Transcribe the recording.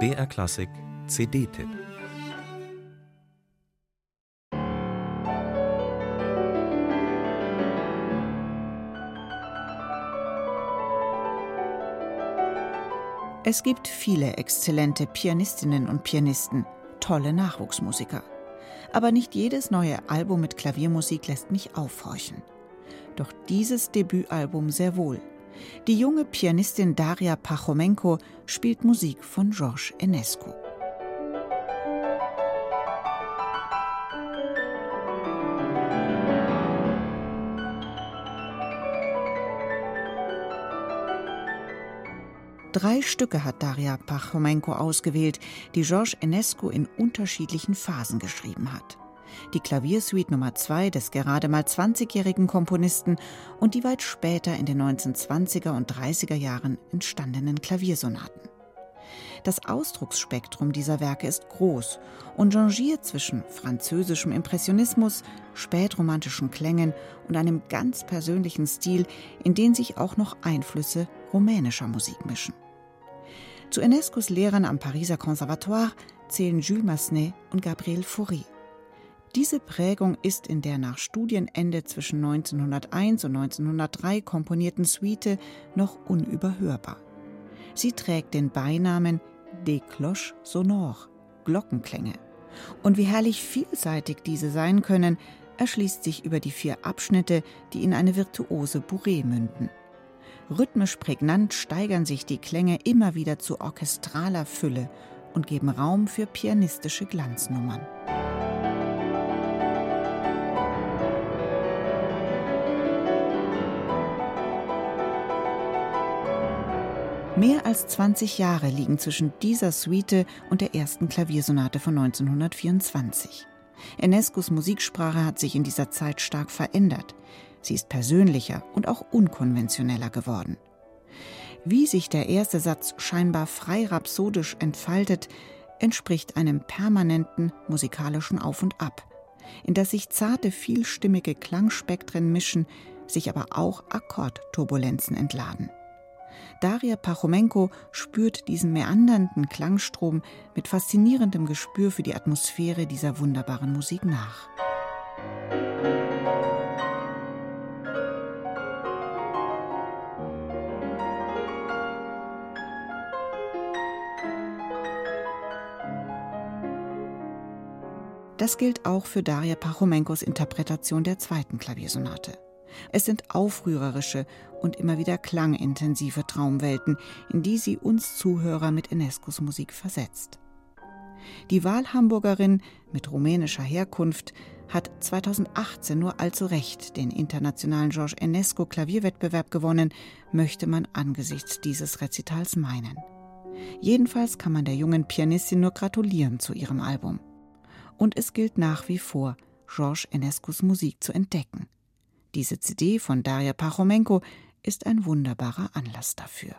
BR Klassik CD-Tipp Es gibt viele exzellente Pianistinnen und Pianisten, tolle Nachwuchsmusiker. Aber nicht jedes neue Album mit Klaviermusik lässt mich aufhorchen. Doch dieses Debütalbum sehr wohl. Die junge Pianistin Daria Pachomenko spielt Musik von Georges Enescu. Drei Stücke hat Daria Pachomenko ausgewählt, die Georges Enescu in unterschiedlichen Phasen geschrieben hat. Die Klaviersuite Nummer 2 des gerade mal 20-jährigen Komponisten und die weit später in den 1920er und 30er Jahren entstandenen Klaviersonaten. Das Ausdrucksspektrum dieser Werke ist groß und changiert zwischen französischem Impressionismus, spätromantischen Klängen und einem ganz persönlichen Stil, in den sich auch noch Einflüsse rumänischer Musik mischen. Zu Enescos Lehrern am Pariser Conservatoire zählen Jules Massenet und Gabriel Fauré. Diese Prägung ist in der nach Studienende zwischen 1901 und 1903 komponierten Suite noch unüberhörbar. Sie trägt den Beinamen Des Cloches Sonores, Glockenklänge. Und wie herrlich vielseitig diese sein können, erschließt sich über die vier Abschnitte, die in eine virtuose Bourrée münden. Rhythmisch prägnant steigern sich die Klänge immer wieder zu orchestraler Fülle und geben Raum für pianistische Glanznummern. Mehr als 20 Jahre liegen zwischen dieser Suite und der ersten Klaviersonate von 1924. Enescos Musiksprache hat sich in dieser Zeit stark verändert. Sie ist persönlicher und auch unkonventioneller geworden. Wie sich der erste Satz scheinbar frei rhapsodisch entfaltet, entspricht einem permanenten musikalischen Auf und Ab, in das sich zarte, vielstimmige Klangspektren mischen, sich aber auch Akkordturbulenzen entladen. Daria Pachomenko spürt diesen meandernden Klangstrom mit faszinierendem Gespür für die Atmosphäre dieser wunderbaren Musik nach. Das gilt auch für Daria Pachomenkos Interpretation der zweiten Klaviersonate. Es sind aufrührerische und immer wieder klangintensive Traumwelten, in die sie uns Zuhörer mit Enescos Musik versetzt. Die Wahlhamburgerin mit rumänischer Herkunft hat 2018 nur allzu recht den internationalen Georges Enesco Klavierwettbewerb gewonnen, möchte man angesichts dieses Rezitals meinen. Jedenfalls kann man der jungen Pianistin nur gratulieren zu ihrem Album und es gilt nach wie vor, Georges Enescos Musik zu entdecken. Diese CD von Daria Pachomenko ist ein wunderbarer Anlass dafür.